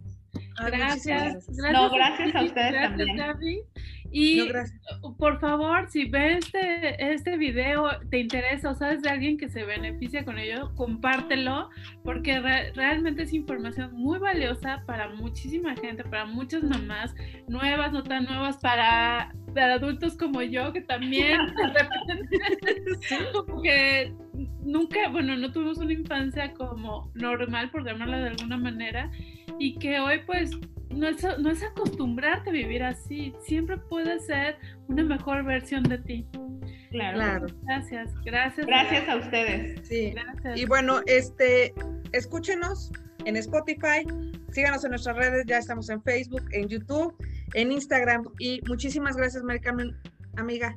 A: Gracias. gracias.
C: No, gracias a, ustedes también.
A: Y por favor, si ves este, este video, te interesa o sabes de alguien que se beneficia con ello, compártelo, porque realmente es información muy valiosa para muchísima gente, para muchas mamás nuevas, no tan nuevas, para, adultos como yo, que también como que nunca, bueno, no tuvimos una infancia como normal, por llamarla de alguna manera, y que hoy pues no es, no es acostumbrarte a vivir así, siempre puede ser una mejor versión de ti.
C: Claro.
A: Gracias, gracias.
C: Gracias a ustedes.
B: Sí. Y bueno, este, escúchenos en Spotify, síganos en nuestras redes, ya estamos en Facebook, en YouTube, en Instagram y muchísimas gracias, Maricarmen, amiga.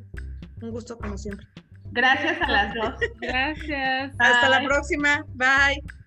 B: Un gusto como siempre.
C: Gracias a las dos.
A: Gracias.
B: Hasta la próxima. Bye.